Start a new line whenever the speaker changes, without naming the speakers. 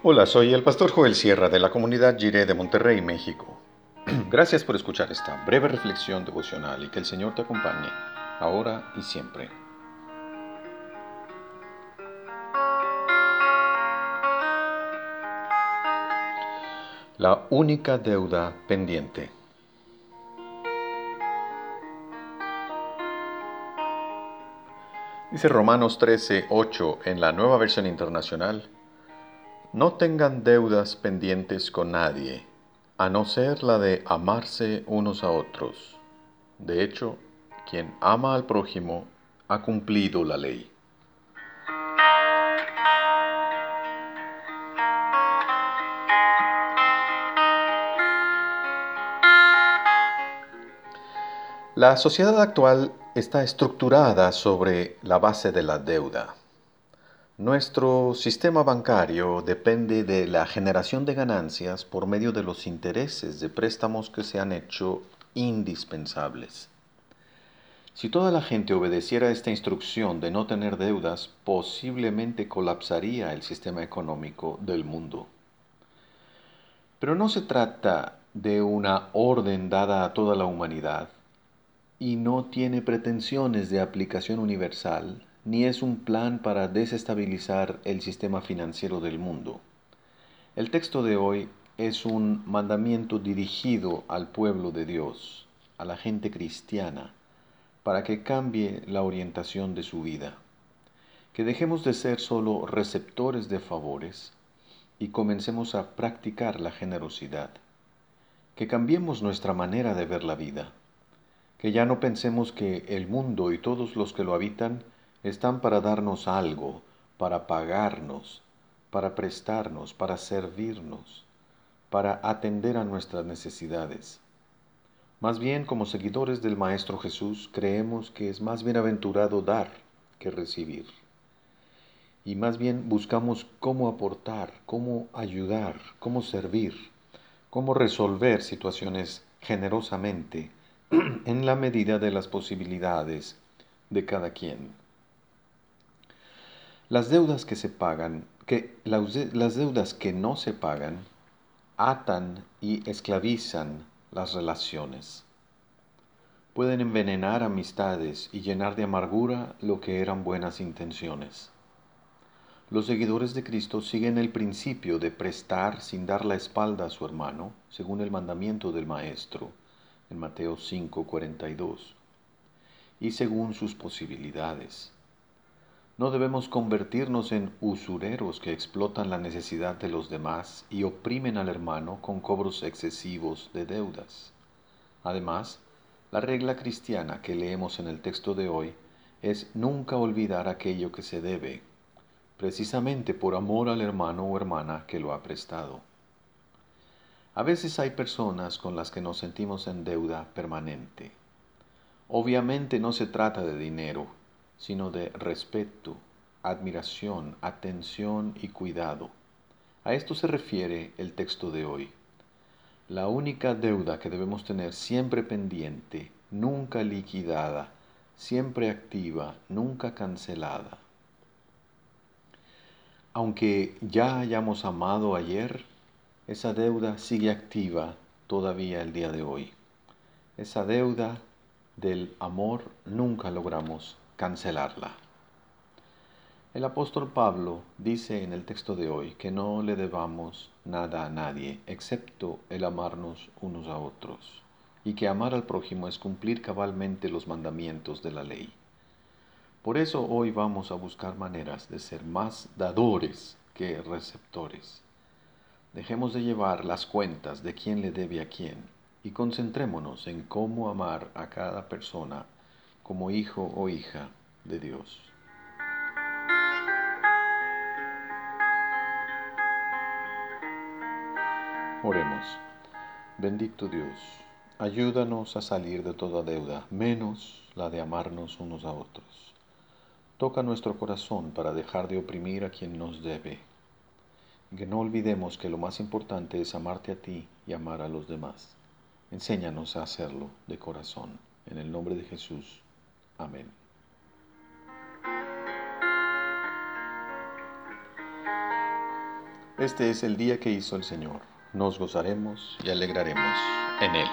Hola, soy el pastor Joel Sierra de la comunidad Jiré de Monterrey, México. Gracias por escuchar esta breve reflexión devocional y que el Señor te acompañe ahora y siempre. La única deuda pendiente. Dice Romanos 13, 8 en la nueva versión internacional. No tengan deudas pendientes con nadie, a no ser la de amarse unos a otros. De hecho, quien ama al prójimo ha cumplido la ley. La sociedad actual está estructurada sobre la base de la deuda. Nuestro sistema bancario depende de la generación de ganancias por medio de los intereses de préstamos que se han hecho indispensables. Si toda la gente obedeciera esta instrucción de no tener deudas, posiblemente colapsaría el sistema económico del mundo. Pero no se trata de una orden dada a toda la humanidad y no tiene pretensiones de aplicación universal ni es un plan para desestabilizar el sistema financiero del mundo. El texto de hoy es un mandamiento dirigido al pueblo de Dios, a la gente cristiana, para que cambie la orientación de su vida, que dejemos de ser solo receptores de favores y comencemos a practicar la generosidad, que cambiemos nuestra manera de ver la vida, que ya no pensemos que el mundo y todos los que lo habitan están para darnos algo, para pagarnos, para prestarnos, para servirnos, para atender a nuestras necesidades. Más bien, como seguidores del Maestro Jesús, creemos que es más bienaventurado dar que recibir. Y más bien buscamos cómo aportar, cómo ayudar, cómo servir, cómo resolver situaciones generosamente en la medida de las posibilidades de cada quien. Las deudas que se pagan, que las deudas que no se pagan, atan y esclavizan las relaciones. Pueden envenenar amistades y llenar de amargura lo que eran buenas intenciones. Los seguidores de Cristo siguen el principio de prestar sin dar la espalda a su hermano, según el mandamiento del Maestro, en Mateo 5:42, y según sus posibilidades. No debemos convertirnos en usureros que explotan la necesidad de los demás y oprimen al hermano con cobros excesivos de deudas. Además, la regla cristiana que leemos en el texto de hoy es nunca olvidar aquello que se debe, precisamente por amor al hermano o hermana que lo ha prestado. A veces hay personas con las que nos sentimos en deuda permanente. Obviamente no se trata de dinero, sino de respeto, admiración, atención y cuidado. A esto se refiere el texto de hoy. La única deuda que debemos tener siempre pendiente, nunca liquidada, siempre activa, nunca cancelada. Aunque ya hayamos amado ayer, esa deuda sigue activa todavía el día de hoy. Esa deuda del amor nunca logramos cancelarla. El apóstol Pablo dice en el texto de hoy que no le debamos nada a nadie excepto el amarnos unos a otros y que amar al prójimo es cumplir cabalmente los mandamientos de la ley. Por eso hoy vamos a buscar maneras de ser más dadores que receptores. Dejemos de llevar las cuentas de quién le debe a quién y concentrémonos en cómo amar a cada persona como hijo o hija de Dios. Oremos. Bendito Dios, ayúdanos a salir de toda deuda, menos la de amarnos unos a otros. Toca nuestro corazón para dejar de oprimir a quien nos debe. Que no olvidemos que lo más importante es amarte a ti y amar a los demás. Enséñanos a hacerlo de corazón. En el nombre de Jesús. Amén. Este es el día que hizo el Señor. Nos gozaremos y alegraremos en él.